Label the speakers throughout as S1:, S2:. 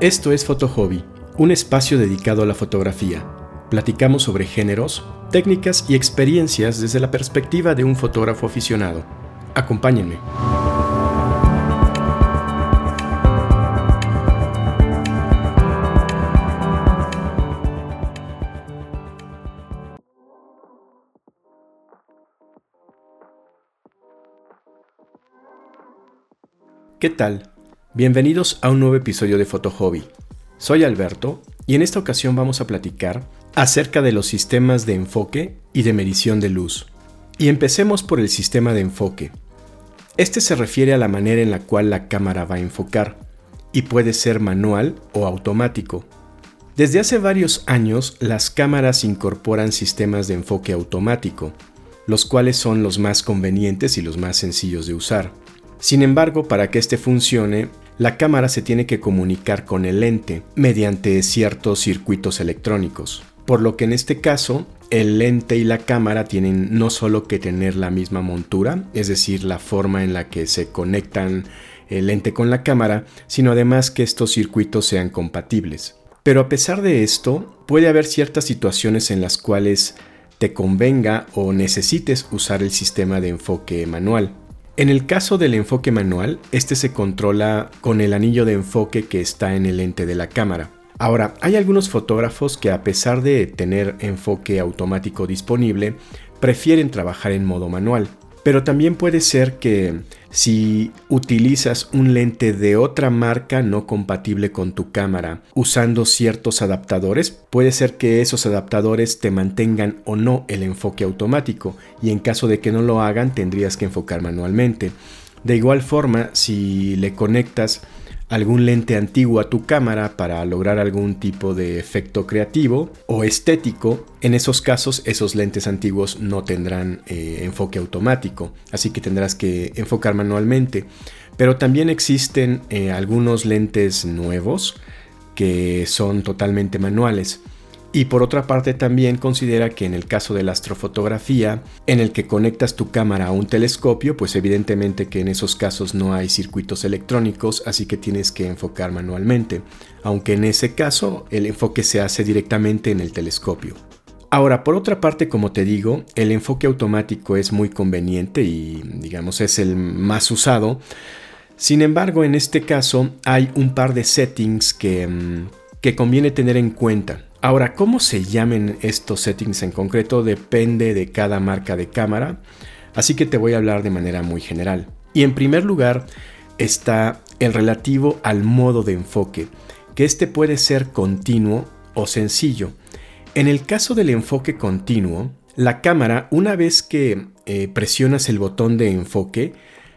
S1: Esto es Foto Hobby, un espacio dedicado a la fotografía. Platicamos sobre géneros, técnicas y experiencias desde la perspectiva de un fotógrafo aficionado. Acompáñenme. ¿Qué tal? Bienvenidos a un nuevo episodio de Foto Hobby. Soy Alberto y en esta ocasión vamos a platicar acerca de los sistemas de enfoque y de medición de luz. Y empecemos por el sistema de enfoque. Este se refiere a la manera en la cual la cámara va a enfocar y puede ser manual o automático. Desde hace varios años las cámaras incorporan sistemas de enfoque automático, los cuales son los más convenientes y los más sencillos de usar. Sin embargo, para que este funcione, la cámara se tiene que comunicar con el lente mediante ciertos circuitos electrónicos. Por lo que en este caso, el lente y la cámara tienen no solo que tener la misma montura, es decir, la forma en la que se conectan el lente con la cámara, sino además que estos circuitos sean compatibles. Pero a pesar de esto, puede haber ciertas situaciones en las cuales te convenga o necesites usar el sistema de enfoque manual. En el caso del enfoque manual, este se controla con el anillo de enfoque que está en el lente de la cámara. Ahora, hay algunos fotógrafos que a pesar de tener enfoque automático disponible, prefieren trabajar en modo manual. Pero también puede ser que si utilizas un lente de otra marca no compatible con tu cámara usando ciertos adaptadores, puede ser que esos adaptadores te mantengan o no el enfoque automático y en caso de que no lo hagan tendrías que enfocar manualmente. De igual forma, si le conectas algún lente antiguo a tu cámara para lograr algún tipo de efecto creativo o estético, en esos casos esos lentes antiguos no tendrán eh, enfoque automático, así que tendrás que enfocar manualmente. Pero también existen eh, algunos lentes nuevos que son totalmente manuales. Y por otra parte también considera que en el caso de la astrofotografía, en el que conectas tu cámara a un telescopio, pues evidentemente que en esos casos no hay circuitos electrónicos, así que tienes que enfocar manualmente, aunque en ese caso el enfoque se hace directamente en el telescopio. Ahora, por otra parte, como te digo, el enfoque automático es muy conveniente y digamos es el más usado. Sin embargo, en este caso hay un par de settings que, mm, que conviene tener en cuenta. Ahora, cómo se llamen estos settings en concreto depende de cada marca de cámara, así que te voy a hablar de manera muy general. Y en primer lugar está el relativo al modo de enfoque, que este puede ser continuo o sencillo. En el caso del enfoque continuo, la cámara, una vez que eh, presionas el botón de enfoque,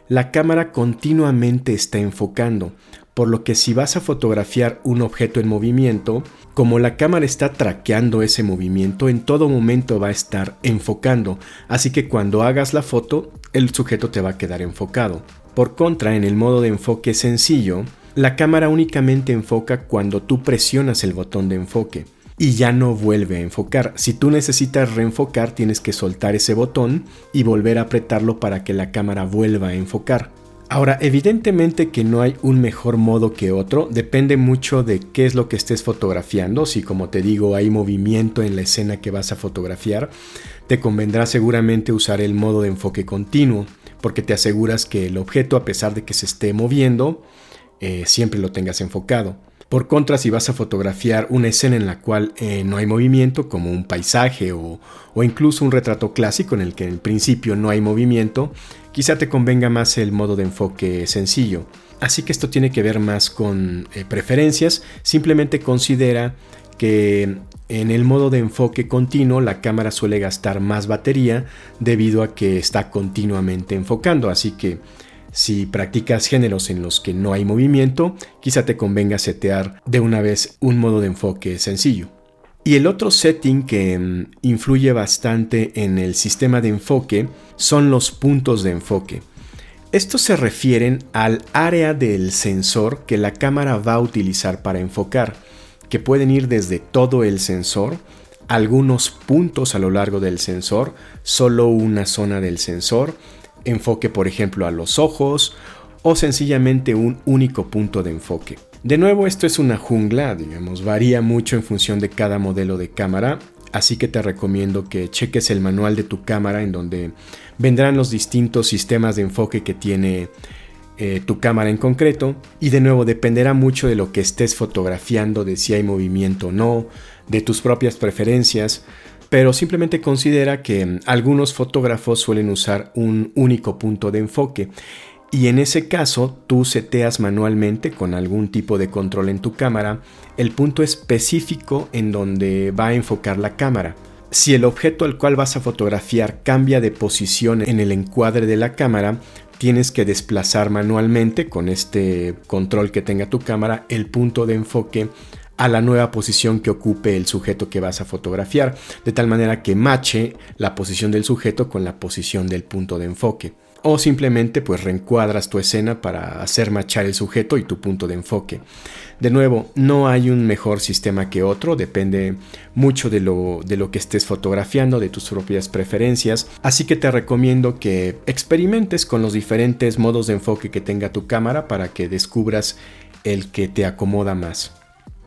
S1: la cámara continuamente está enfocando, por lo que si vas a fotografiar un objeto en movimiento, como la cámara está traqueando ese movimiento, en todo momento va a estar enfocando, así que cuando hagas la foto, el sujeto te va a quedar enfocado. Por contra, en el modo de enfoque sencillo, la cámara únicamente enfoca cuando tú presionas el botón de enfoque y ya no vuelve a enfocar. Si tú necesitas reenfocar, tienes que soltar ese botón y volver a apretarlo para que la cámara vuelva a enfocar. Ahora, evidentemente que no hay un mejor modo que otro, depende mucho de qué es lo que estés fotografiando, si como te digo hay movimiento en la escena que vas a fotografiar, te convendrá seguramente usar el modo de enfoque continuo, porque te aseguras que el objeto, a pesar de que se esté moviendo, eh, siempre lo tengas enfocado. Por contra, si vas a fotografiar una escena en la cual eh, no hay movimiento, como un paisaje o, incluso un retrato clásico en el que en principio no hay movimiento, quizá te convenga más el modo de enfoque sencillo. Así que esto tiene que ver más con eh, preferencias, simplemente considera que en el modo de enfoque continuo la cámara suele gastar más batería debido a que está continuamente enfocando, así que si practicas géneros en los que no hay movimiento, quizá te convenga setear de una vez un modo de enfoque sencillo. Y el otro setting que mm, influye bastante en el sistema de enfoque son los puntos de enfoque. Estos se refieren al área del sensor que la cámara va a utilizar para enfocar, que pueden ir desde todo el sensor, algunos puntos a lo largo del sensor, solo una zona del sensor, enfoque por ejemplo a los ojos o sencillamente un único punto de enfoque. De nuevo, esto es una jungla, digamos, varía mucho en función de cada modelo de cámara, así que te recomiendo que cheques el manual de tu cámara en donde vendrán los distintos sistemas de enfoque que tiene eh, tu cámara en concreto y de nuevo dependerá mucho de lo que estés fotografiando, de si hay movimiento o no, de tus propias preferencias, pero simplemente considera que mm, algunos fotógrafos suelen usar un único punto de enfoque y en ese caso tú seteas manualmente con algún tipo de control en tu cámara el punto específico en donde va a enfocar la cámara. Si el objeto al cual vas a fotografiar cambia de posición en el encuadre de la cámara, tienes que desplazar manualmente con este control que tenga tu cámara el punto de enfoque a la nueva posición que ocupe el sujeto que vas a fotografiar, de tal manera que mache la posición del sujeto con la posición del punto de enfoque. O simplemente pues reencuadras tu escena para hacer machar el sujeto y tu punto de enfoque. De nuevo, no hay un mejor sistema que otro, depende mucho de lo, de lo que estés fotografiando, de tus propias preferencias, así que te recomiendo que experimentes con los diferentes modos de enfoque que tenga tu cámara para que descubras el que te acomoda más.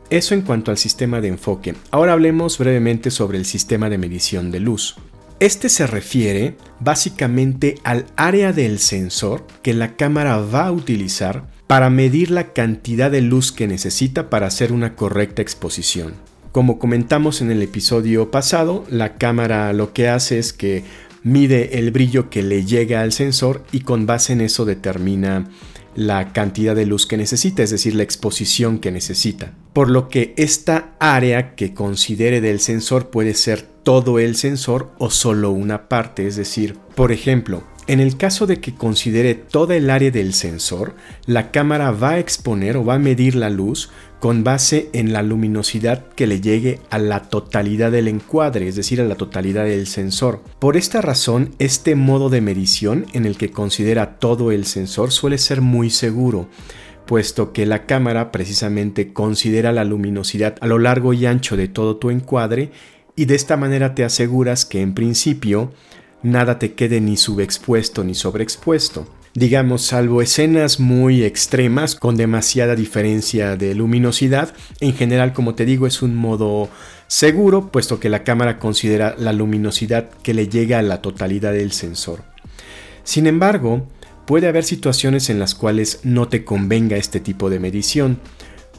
S1: Eso en cuanto al sistema de enfoque. Ahora hablemos brevemente sobre el sistema de medición de luz. Este se refiere básicamente al área del sensor que la cámara va a utilizar para medir la cantidad de luz que necesita para hacer una correcta exposición. Como comentamos en el episodio pasado, la cámara lo que hace es que mide el brillo que le llega al sensor y con base en eso determina la cantidad de luz que necesita, es decir, la exposición que necesita. Por lo que esta área que considere del sensor puede ser todo el sensor o solo una parte, es decir, por ejemplo, en el caso de que considere toda el área del sensor, la cámara va a exponer o va a medir la luz con base en la luminosidad que le llegue a la totalidad del encuadre, es decir, a la totalidad del sensor. Por esta razón, este modo de medición en el que considera todo el sensor suele ser muy seguro puesto que la cámara precisamente considera la luminosidad a lo largo y ancho de todo tu encuadre y de esta manera te aseguras que en principio nada te quede ni subexpuesto ni sobreexpuesto digamos, salvo escenas muy extremas con demasiada diferencia de luminosidad. En general, como te digo, es un modo seguro, puesto que la cámara considera la luminosidad que le llega a la totalidad del sensor. Sin embargo, puede haber situaciones en las cuales no te convenga este tipo de medición.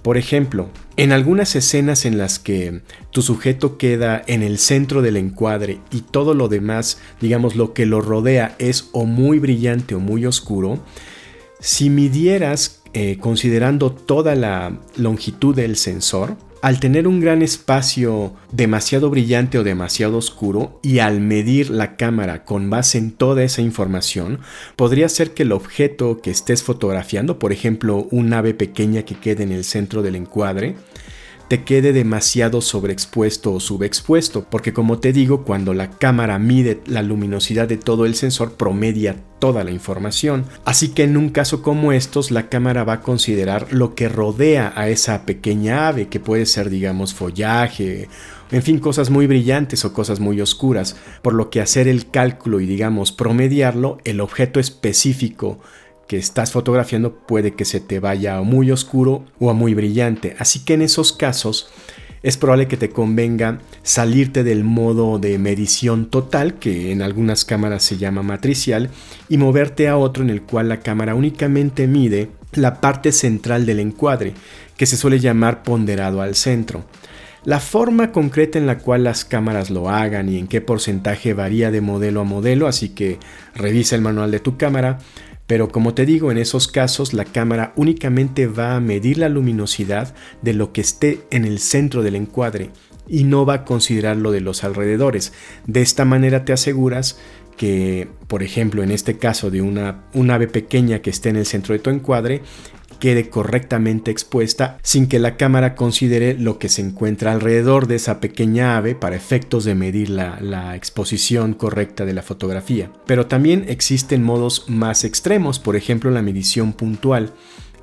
S1: Por ejemplo, en algunas escenas en las que tu sujeto queda en el centro del encuadre y todo lo demás, digamos lo que lo rodea, es o muy brillante o muy oscuro, si midieras eh, considerando toda la longitud del sensor, al tener un gran espacio demasiado brillante o demasiado oscuro y al medir la cámara con base en toda esa información, podría ser que el objeto que estés fotografiando, por ejemplo un ave pequeña que quede en el centro del encuadre, te quede demasiado sobreexpuesto o subexpuesto, porque como te digo, cuando la cámara mide la luminosidad de todo el sensor, promedia toda la información. Así que en un caso como estos, la cámara va a considerar lo que rodea a esa pequeña ave, que puede ser, digamos, follaje, en fin, cosas muy brillantes o cosas muy oscuras, por lo que hacer el cálculo y, digamos, promediarlo, el objeto específico que estás fotografiando puede que se te vaya a muy oscuro o a muy brillante. Así que en esos casos es probable que te convenga salirte del modo de medición total, que en algunas cámaras se llama matricial, y moverte a otro en el cual la cámara únicamente mide la parte central del encuadre, que se suele llamar ponderado al centro. La forma concreta en la cual las cámaras lo hagan y en qué porcentaje varía de modelo a modelo, así que revisa el manual de tu cámara, pero como te digo, en esos casos la cámara únicamente va a medir la luminosidad de lo que esté en el centro del encuadre y no va a considerar lo de los alrededores. De esta manera te aseguras que, por ejemplo, en este caso de una, un ave pequeña que esté en el centro de tu encuadre, quede correctamente expuesta sin que la cámara considere lo que se encuentra alrededor de esa pequeña ave para efectos de medir la, exposición correcta de la fotografía. Pero también existen modos más extremos, por ejemplo la medición puntual.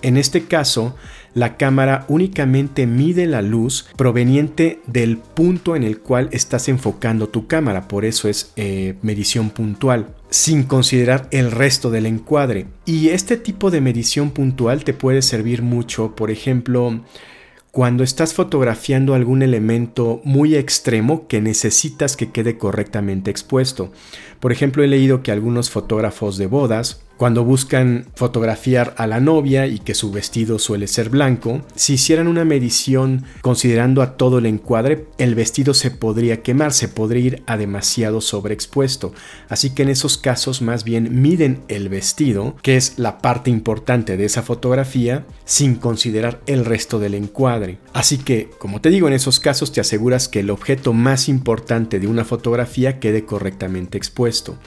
S1: En este caso, la cámara únicamente mide la luz proveniente del punto en el cual estás enfocando tu cámara, por eso es eh, medición puntual. Sin considerar el resto del encuadre. Y este tipo de medición puntual te puede servir mucho, por ejemplo, cuando estás fotografiando algún elemento muy extremo que necesitas que quede correctamente expuesto. Por ejemplo, he leído que algunos fotógrafos de bodas cuando buscan fotografiar a la novia y que su vestido suele ser blanco, si hicieran una medición considerando a todo el encuadre, el vestido se podría quemar, se podría ir a demasiado sobreexpuesto. Así que en esos casos más bien miden el vestido, que es la parte importante de esa fotografía, sin considerar el resto del encuadre. Así que, como te digo, en esos casos te aseguras que el objeto más importante de una fotografía quede correctamente expuesto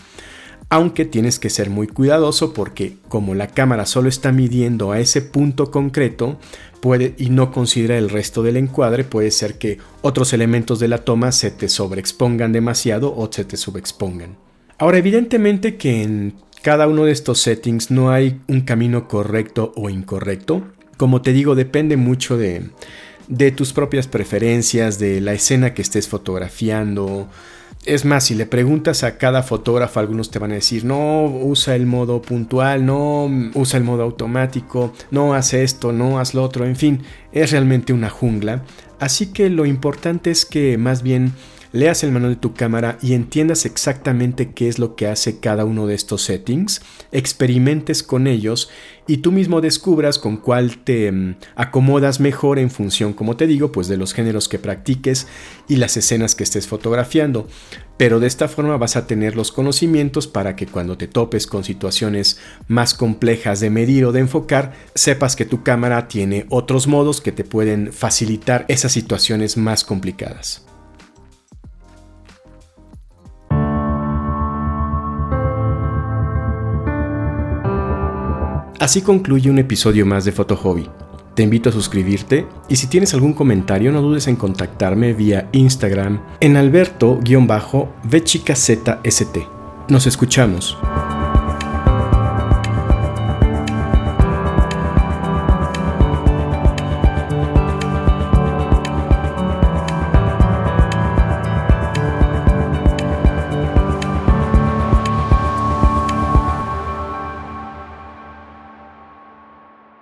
S1: aunque tienes que ser muy cuidadoso porque como la cámara solo está midiendo a ese punto concreto puede, y no considera el resto del encuadre, puede ser que otros elementos de la toma se te sobreexpongan demasiado o se te subexpongan. Ahora, evidentemente que en cada uno de estos settings no hay un camino correcto o incorrecto. Como te digo, depende mucho de, de tus propias preferencias, de la escena que estés fotografiando, es más, si le preguntas a cada fotógrafo, algunos te van a decir, no usa el modo puntual, no usa el modo automático, no hace esto, no haz lo otro, en fin, es realmente una jungla. Así que lo importante es que más bien leas el manual de tu cámara y entiendas exactamente qué es lo que hace cada uno de estos settings, experimentes con ellos y tú mismo descubras con cuál te mm, acomodas mejor en función, como te digo, pues de los géneros que practiques y las escenas que estés fotografiando. Pero de esta forma vas a tener los conocimientos para que cuando te topes con situaciones más complejas de medir o de enfocar, sepas que tu cámara tiene otros modos que te pueden facilitar esas situaciones más complicadas. Así concluye un episodio más de Foto Hobby. Te invito a suscribirte y si tienes algún comentario no dudes en contactarme vía Instagram en alberto-vchicazst. Nos escuchamos.